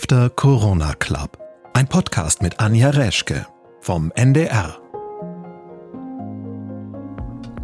After Corona Club. Ein Podcast mit Anja Reschke vom NDR.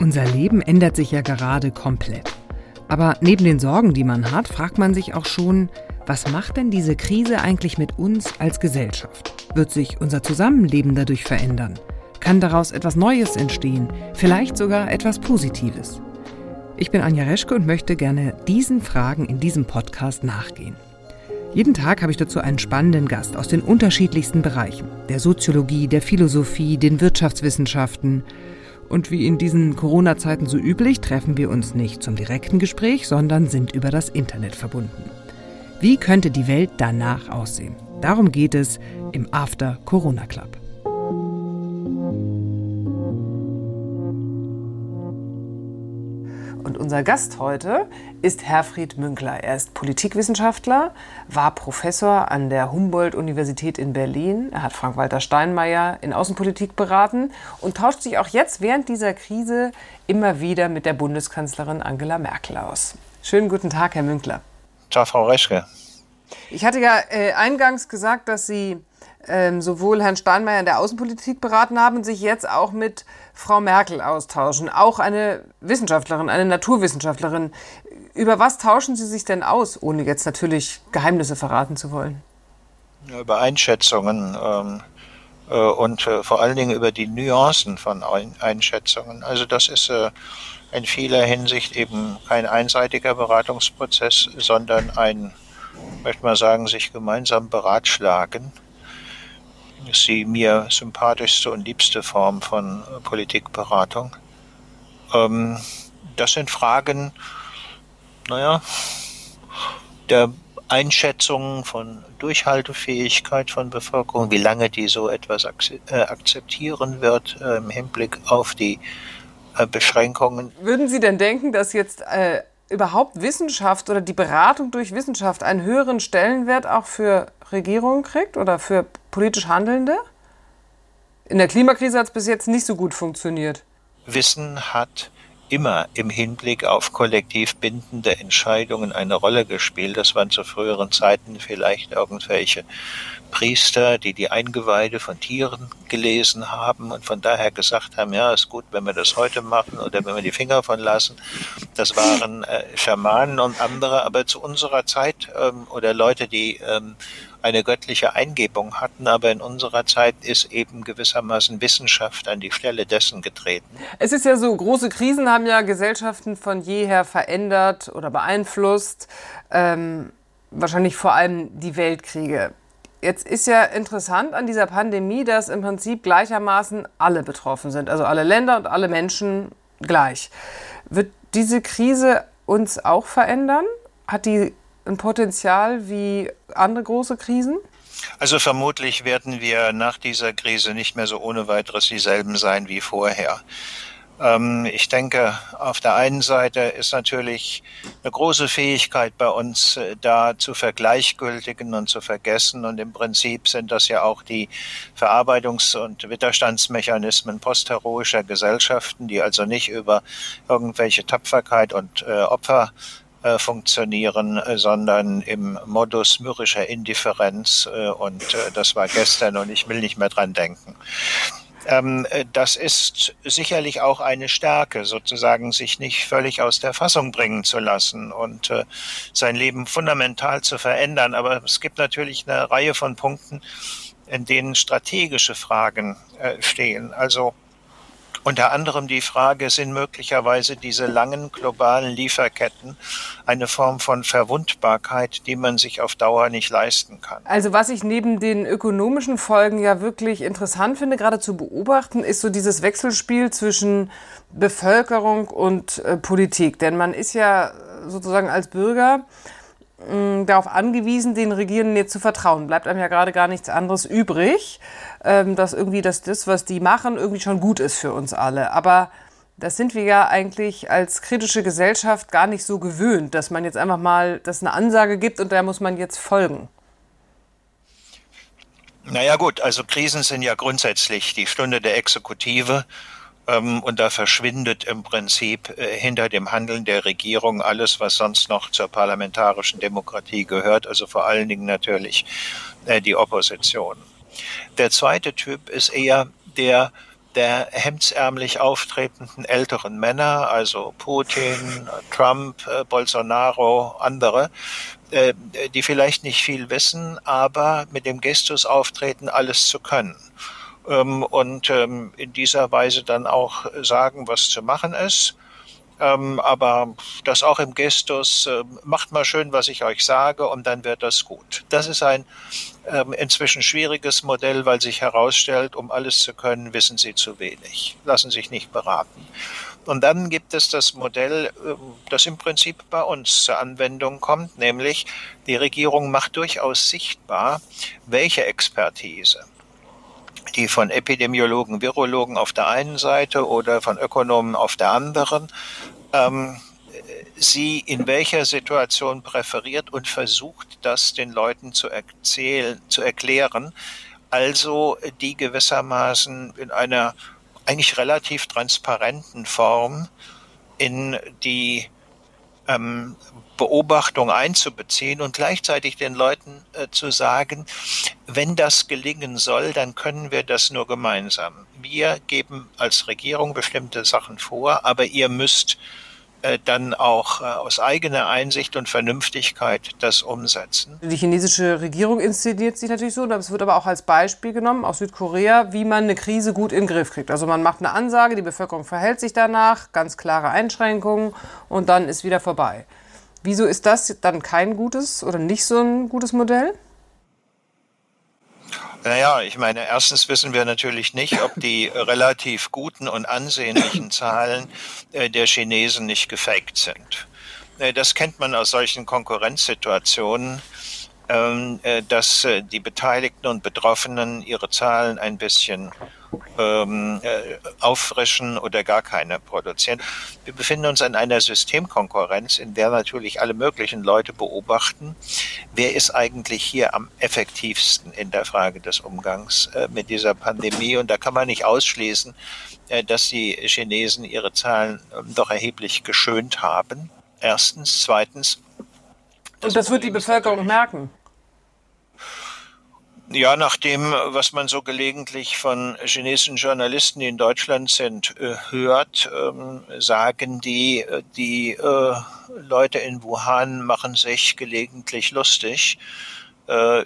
Unser Leben ändert sich ja gerade komplett. Aber neben den Sorgen, die man hat, fragt man sich auch schon, was macht denn diese Krise eigentlich mit uns als Gesellschaft? Wird sich unser Zusammenleben dadurch verändern? Kann daraus etwas Neues entstehen? Vielleicht sogar etwas Positives? Ich bin Anja Reschke und möchte gerne diesen Fragen in diesem Podcast nachgehen. Jeden Tag habe ich dazu einen spannenden Gast aus den unterschiedlichsten Bereichen, der Soziologie, der Philosophie, den Wirtschaftswissenschaften. Und wie in diesen Corona-Zeiten so üblich, treffen wir uns nicht zum direkten Gespräch, sondern sind über das Internet verbunden. Wie könnte die Welt danach aussehen? Darum geht es im After Corona Club. Unser Gast heute ist Herfried Münkler. Er ist Politikwissenschaftler, war Professor an der Humboldt-Universität in Berlin. Er hat Frank-Walter Steinmeier in Außenpolitik beraten und tauscht sich auch jetzt während dieser Krise immer wieder mit der Bundeskanzlerin Angela Merkel aus. Schönen guten Tag, Herr Münkler. Ciao, Frau Reschke. Ich hatte ja äh, eingangs gesagt, dass Sie ähm, sowohl Herrn Steinmeier in der Außenpolitik beraten haben sich jetzt auch mit Frau Merkel austauschen. Auch eine Wissenschaftlerin, eine Naturwissenschaftlerin. Über was tauschen Sie sich denn aus, ohne jetzt natürlich Geheimnisse verraten zu wollen? Über Einschätzungen ähm, äh, und äh, vor allen Dingen über die Nuancen von Ein Einschätzungen. Also das ist äh, in vieler Hinsicht eben kein einseitiger Beratungsprozess, sondern ein, möchte man sagen, sich gemeinsam beratschlagen ist die mir sympathischste und liebste Form von äh, Politikberatung. Ähm, das sind Fragen, naja, der Einschätzung von Durchhaltefähigkeit von Bevölkerung, wie lange die so etwas äh, akzeptieren wird äh, im Hinblick auf die Beschränkungen. Würden Sie denn denken, dass jetzt überhaupt Wissenschaft oder die Beratung durch Wissenschaft einen höheren Stellenwert auch für Regierungen kriegt oder für politisch Handelnde? In der Klimakrise hat es bis jetzt nicht so gut funktioniert. Wissen hat immer im Hinblick auf kollektiv bindende Entscheidungen eine Rolle gespielt. Das waren zu früheren Zeiten vielleicht irgendwelche Priester, die die Eingeweide von Tieren gelesen haben und von daher gesagt haben, ja, ist gut, wenn wir das heute machen oder wenn wir die Finger von lassen. Das waren äh, Schamanen und andere, aber zu unserer Zeit ähm, oder Leute, die ähm, eine göttliche Eingebung hatten, aber in unserer Zeit ist eben gewissermaßen Wissenschaft an die Stelle dessen getreten. Es ist ja so, große Krisen haben ja Gesellschaften von jeher verändert oder beeinflusst, ähm, wahrscheinlich vor allem die Weltkriege. Jetzt ist ja interessant an dieser Pandemie, dass im Prinzip gleichermaßen alle betroffen sind, also alle Länder und alle Menschen gleich. Wird diese Krise uns auch verändern? Hat die ein Potenzial wie andere große Krisen? Also vermutlich werden wir nach dieser Krise nicht mehr so ohne weiteres dieselben sein wie vorher. Ähm, ich denke, auf der einen Seite ist natürlich eine große Fähigkeit bei uns äh, da zu vergleichgültigen und zu vergessen. Und im Prinzip sind das ja auch die Verarbeitungs- und Widerstandsmechanismen postheroischer Gesellschaften, die also nicht über irgendwelche Tapferkeit und äh, Opfer äh, funktionieren, äh, sondern im Modus mürrischer Indifferenz äh, und das war gestern und ich will nicht mehr dran denken. Ähm, äh, das ist sicherlich auch eine Stärke, sozusagen sich nicht völlig aus der Fassung bringen zu lassen und sein Leben fundamental zu verändern. Aber es gibt natürlich eine Reihe von Punkten, in denen strategische Fragen stehen. Also unter anderem die Frage, sind möglicherweise diese langen globalen Lieferketten eine Form von Verwundbarkeit, die man sich auf Dauer nicht leisten kann? Also was ich neben den ökonomischen Folgen ja wirklich interessant finde, gerade zu beobachten, ist so dieses Wechselspiel zwischen Bevölkerung und äh, Politik. Denn man ist ja sozusagen als Bürger darauf angewiesen, den Regierenden jetzt zu vertrauen. Bleibt einem ja gerade gar nichts anderes übrig, ähm, dass irgendwie das, das, was die machen, irgendwie schon gut ist für uns alle. Aber das sind wir ja eigentlich als kritische Gesellschaft gar nicht so gewöhnt, dass man jetzt einfach mal, dass eine Ansage gibt und da muss man jetzt folgen. Naja gut, also Krisen sind ja grundsätzlich die Stunde der Exekutive und da verschwindet im Prinzip äh, hinter dem Handeln der Regierung alles, was sonst noch zur parlamentarischen Demokratie gehört, also vor allen Dingen natürlich äh, die Opposition. Der zweite Typ ist eher der der hemdsärmlich auftretenden älteren Männer, also Putin, Trump, äh, Bolsonaro, andere, die vielleicht nicht viel wissen, aber mit dem Gestus auftreten, alles zu können ähm, und ähm, in dieser Weise dann auch sagen, was zu machen ist. Ähm, aber das auch im Gestus, äh, macht mal schön, was ich euch sage und dann wird das gut. Das ist ein ähm, inzwischen schwieriges Modell, weil sich herausstellt, um alles zu können, wissen sie zu wenig, lassen sich nicht beraten. Und dann gibt es das Modell, ähm, das im Prinzip bei uns zur Anwendung kommt, nämlich die Regierung macht durchaus sichtbar, welche Expertise die von Epidemiologen, Virologen auf der einen Seite oder von Ökonomen auf der anderen, ähm, sie in welcher Situation präferiert und versucht, das den Leuten zu erzählen, zu erklären. Also die gewissermaßen in einer eigentlich relativ transparenten Form in die ähm, Beobachtung einzubeziehen und gleichzeitig den Leuten äh, zu sagen, wenn das gelingen soll, dann können wir das nur gemeinsam. Wir geben als Regierung bestimmte Sachen vor, aber ihr müsst dann auch äh, aus eigener Einsicht und Vernünftigkeit das umsetzen. Die chinesische Regierung inszeniert sich natürlich so, es wird aber auch als Beispiel genommen aus Südkorea, wie man eine Krise gut in den Griff kriegt. Also man macht eine Ansage, die Bevölkerung verhält sich danach, ganz klare Einschränkungen und dann ist wieder vorbei. Wieso ist das dann kein gutes oder nicht so ein gutes Modell? Naja, ich meine, erstens wissen wir natürlich nicht, ob die relativ guten und ansehnlichen Zahlen äh, der Chinesen nicht gefaked sind. Äh, das kennt man aus solchen Konkurrenzsituationen, dass die Beteiligten und Betroffenen ihre Zahlen ein bisschen ähm, äh, auffrischen oder gar keine produzieren. Wir befinden uns in einer Systemkonkurrenz, in der natürlich alle möglichen Leute beobachten, wer ist eigentlich hier am effektivsten in der Frage des Umgangs äh, mit dieser Pandemie. Und da kann man nicht ausschließen, äh, dass die Chinesen ihre Zahlen äh, doch erheblich geschönt haben. Erstens. Zweitens. Und das wird die Bevölkerung merken. Ja, nach dem, was man so gelegentlich von chinesischen Journalisten, die in Deutschland sind, äh, hört, ähm, sagen die, äh, die äh, Leute in Wuhan machen sich gelegentlich lustig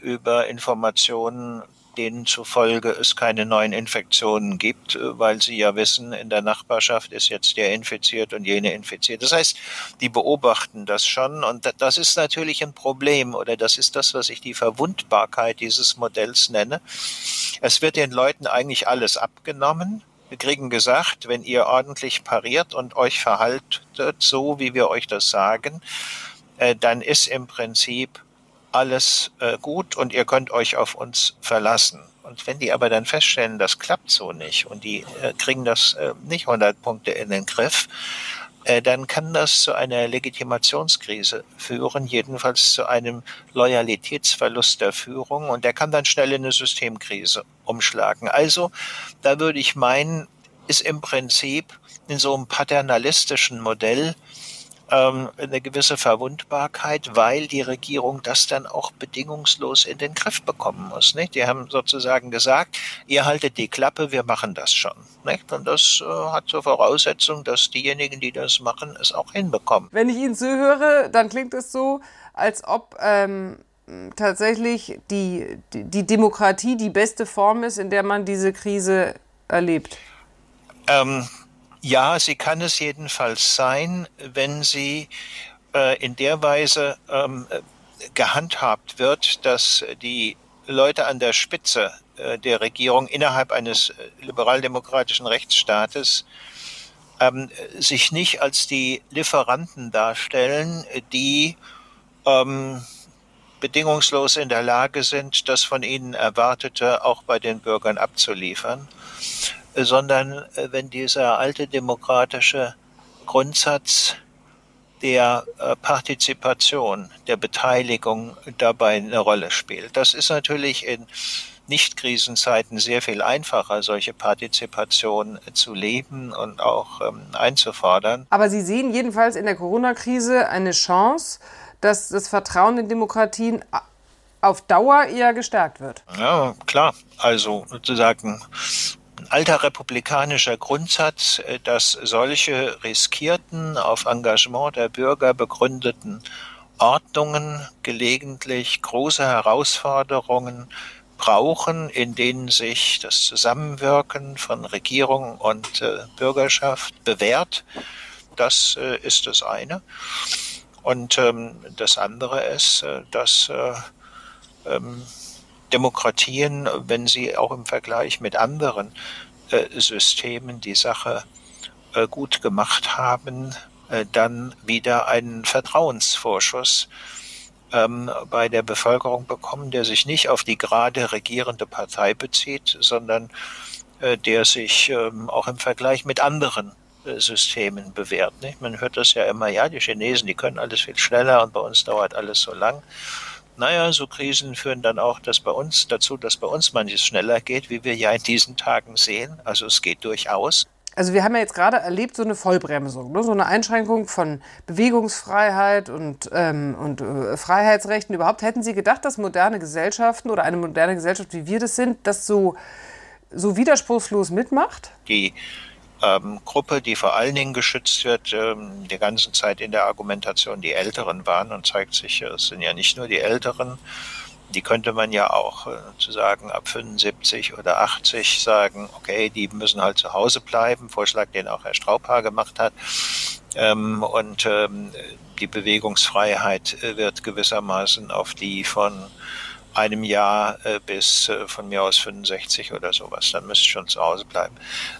über Informationen denen zufolge es keine neuen Infektionen gibt, äh, weil sie ja wissen, in der Nachbarschaft ist jetzt der infiziert und jene infiziert. Das heißt, die beobachten das schon und das ist natürlich ein Problem oder das ist das, was ich die Verwundbarkeit dieses Modells nenne. Es wird den Leuten eigentlich alles abgenommen. Wir kriegen gesagt, wenn ihr ordentlich pariert und euch verhaltet, so wie wir euch das sagen, äh, dann ist im Prinzip alles äh, gut und ihr könnt euch auf uns verlassen. Und wenn die aber dann feststellen, das klappt so nicht und die äh, kriegen das äh, nicht 100 Punkte in den Griff, äh, dann kann das zu einer Legitimationskrise führen, jedenfalls zu einem Loyalitätsverlust der Führung und der kann dann schnell in eine Systemkrise umschlagen. Also da würde ich meinen, ist im Prinzip in so einem paternalistischen Modell ähm, eine gewisse Verwundbarkeit, weil die Regierung das dann auch bedingungslos in den Griff bekommen muss. Nicht? Die haben sozusagen gesagt, ihr haltet die Klappe, wir machen das schon. Nicht? Und das äh, hat zur Voraussetzung, dass diejenigen, die das machen, es auch hinbekommen. Wenn ich Ihnen zuhöre, dann klingt es so, als ob ähm, tatsächlich die, die, Demokratie die beste Form ist, in der man diese Krise erlebt. Ähm, ja, sie kann es jedenfalls sein, wenn sie äh, in der Weise ähm, gehandhabt wird, dass die Leute an der Spitze äh, der Regierung innerhalb eines äh, liberaldemokratischen Rechtsstaates ähm, sich nicht als die Lieferanten darstellen, die ähm, bedingungslos in der Lage sind, das von ihnen Erwartete auch bei den Bürgern abzuliefern, sondern äh, wenn dieser alte demokratische Grundsatz der äh, Partizipation, der Beteiligung dabei eine Rolle spielt. Das ist natürlich in nicht-Krisenzeiten sehr viel einfacher, solche Partizipation zu leben und auch ähm, einzufordern. Aber Sie sehen jedenfalls in der Corona-Krise eine Chance, dass das Vertrauen in Demokratien auf Dauer eher gestärkt wird. Ja, klar. Also sozusagen alter republikanischer Grundsatz, äh, dass solche riskierten, auf Engagement der Bürger begründeten Ordnungen gelegentlich große Herausforderungen brauchen, in denen sich das Zusammenwirken von Regierung und äh, Bürgerschaft bewährt. Das äh, ist das eine. Und ähm, das andere ist, äh, dass äh, ähm, Demokratien, wenn sie auch im Vergleich mit anderen äh, Systemen die Sache äh, gut gemacht haben, äh, dann wieder einen Vertrauensvorschuss ähm, bei der Bevölkerung bekommen, der sich nicht auf die gerade regierende Partei bezieht, sondern der sich ähm, auch im Vergleich mit anderen Systemen bewährt. Man hört das ja immer, ja, die Chinesen, die können alles viel schneller und bei uns dauert alles so lang. Naja, so Krisen führen dann auch dass bei uns dazu, dass bei uns manches schneller geht, wie wir ja in diesen Tagen sehen. Also es geht durchaus. Also wir haben ja jetzt gerade erlebt so eine Vollbremsung, ne? so eine Einschränkung von Bewegungsfreiheit und, ähm, und äh, Freiheitsrechten. Überhaupt hätten Sie gedacht, dass moderne Gesellschaften oder eine moderne Gesellschaft, wie wir das sind, das so, so widerspruchslos mitmacht? Die ähm, Gruppe, die vor allen Dingen geschützt wird, ähm, die ganze Zeit in der Argumentation die Älteren waren und zeigt sich, es sind ja nicht nur die Älteren, die könnte man ja auch äh, zu sagen ab 75 oder 80 sagen, okay, die müssen halt zu Hause bleiben, Vorschlag, den auch Herr Straubhaar gemacht hat. Ähm, und ähm, die Bewegungsfreiheit äh, wird gewissermaßen auf die von einem Jahr äh, bis äh, von mir aus 65 oder sowas, dann müsste schon zu Hause bleiben,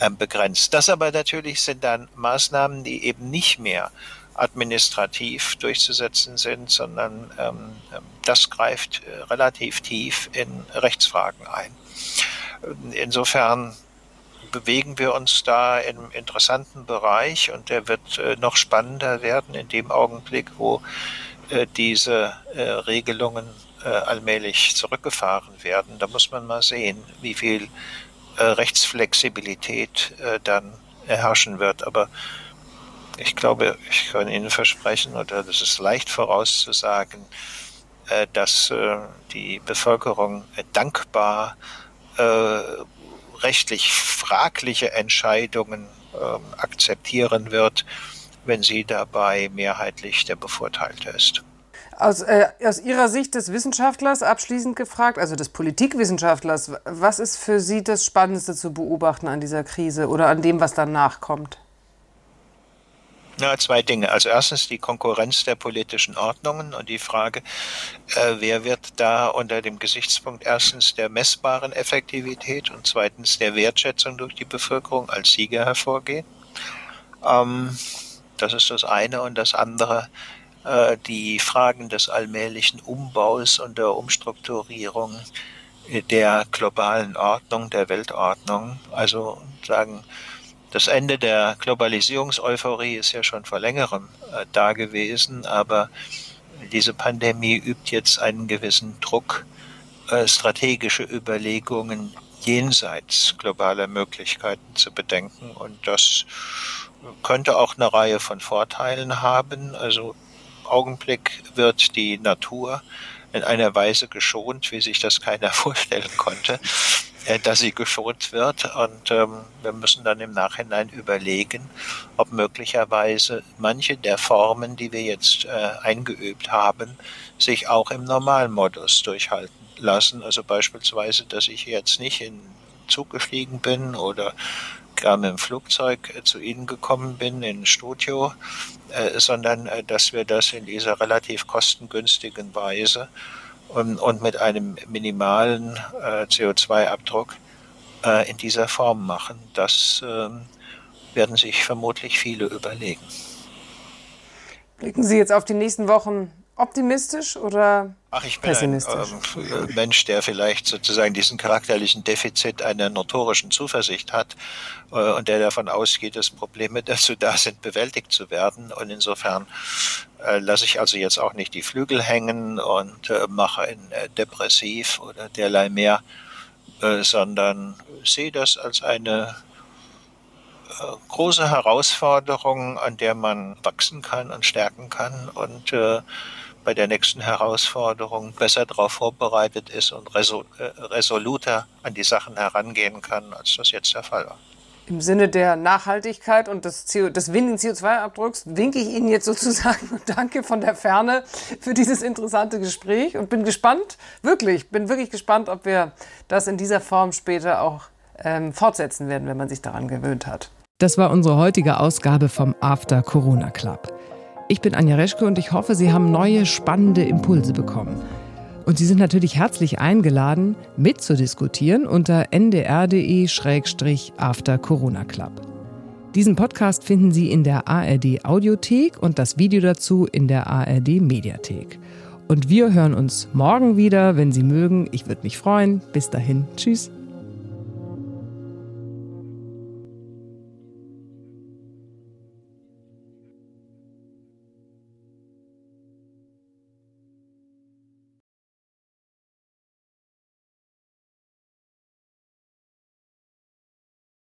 ähm, begrenzt. Das aber natürlich sind dann Maßnahmen, die eben nicht mehr administrativ durchzusetzen sind, sondern ähm, das greift äh, relativ tief in Rechtsfragen ein. Insofern bewegen wir uns da im interessanten Bereich und der wird noch spannender werden in dem Augenblick, wo diese Regelungen äh, allmählich zurückgefahren werden. Da muss man mal sehen, wie viel äh, Rechtsflexibilität dann herrschen wird. Aber ich glaube, ich kann Ihnen versprechen, oder das ist leicht vorauszusagen, äh, dass äh, die Bevölkerung dankbar äh, rechtlich fragliche Entscheidungen ähm, akzeptieren wird, wenn sie dabei mehrheitlich der Bevorteilte ist. Aus, äh, aus, Ihrer Sicht des Wissenschaftlers abschließend gefragt, also des Politikwissenschaftlers, was ist für Sie das Spannendste zu beobachten an dieser Krise oder an dem, was danach kommt? Ja, zwei Dinge. Also erstens die Konkurrenz der politischen Ordnungen und die Frage, äh, wer wird da unter dem Gesichtspunkt erstens der messbaren Effektivität und zweitens der Wertschätzung durch die Bevölkerung als Sieger hervorgehen. Ähm, das ist das eine und das andere die Fragen des allmählichen Umbaus und der Umstrukturierung der globalen Ordnung, der Weltordnung. Also sagen, das Ende der Globalisierungseuphorie ist ja schon vor längerem äh, da gewesen, aber diese Pandemie übt jetzt einen gewissen Druck, äh, strategische Überlegungen jenseits globaler Möglichkeiten zu bedenken. Und das könnte auch eine Reihe von Vorteilen haben. Also Augenblick wird die Natur in einer Weise geschont, wie sich das keiner vorstellen konnte. Äh, dass sie geschont wird. Und ähm, wir müssen dann im Nachhinein überlegen, ob möglicherweise manche der Formen, die wir jetzt äh, eingeübt haben, sich auch im Normalmodus durchhalten lassen. Also beispielsweise, dass ich jetzt nicht in Zug gestiegen bin oder gar mit Flugzeug äh, zu Ihnen gekommen bin, in Studio, äh, sondern äh, dass wir das in dieser relativ kostengünstigen Weise und, und mit einem minimalen äh, CO2-Abdruck äh, in dieser Form machen. Das äh, werden sich vermutlich viele überlegen. Blicken Sie jetzt auf die nächsten Wochen optimistisch oder Ach, ich bin ein äh, Mensch, der vielleicht sozusagen diesen charakterlichen Defizit einer notorischen Zuversicht hat äh, und der davon ausgeht, dass Probleme dazu da sind, bewältigt zu werden. Und insofern äh, lasse ich also jetzt auch nicht die Flügel hängen und äh, mache ihn äh, depressiv oder derlei mehr, äh, sondern sehe das als eine große Herausforderung, an der man wachsen kann und stärken kann und äh, bei der nächsten Herausforderung besser darauf vorbereitet ist und resol äh, resoluter an die Sachen herangehen kann, als das jetzt der Fall war. Im Sinne der Nachhaltigkeit und des, CO des wenigen CO2-Abdrucks winke ich Ihnen jetzt sozusagen und danke von der Ferne für dieses interessante Gespräch und bin gespannt, wirklich, bin wirklich gespannt, ob wir das in dieser Form später auch ähm, fortsetzen werden, wenn man sich daran gewöhnt hat. Das war unsere heutige Ausgabe vom After Corona Club. Ich bin Anja Reschke und ich hoffe, Sie haben neue spannende Impulse bekommen. Und Sie sind natürlich herzlich eingeladen, mitzudiskutieren unter ndr.de-after Corona Club. Diesen Podcast finden Sie in der ARD Audiothek und das Video dazu in der ARD Mediathek. Und wir hören uns morgen wieder, wenn Sie mögen. Ich würde mich freuen. Bis dahin. Tschüss.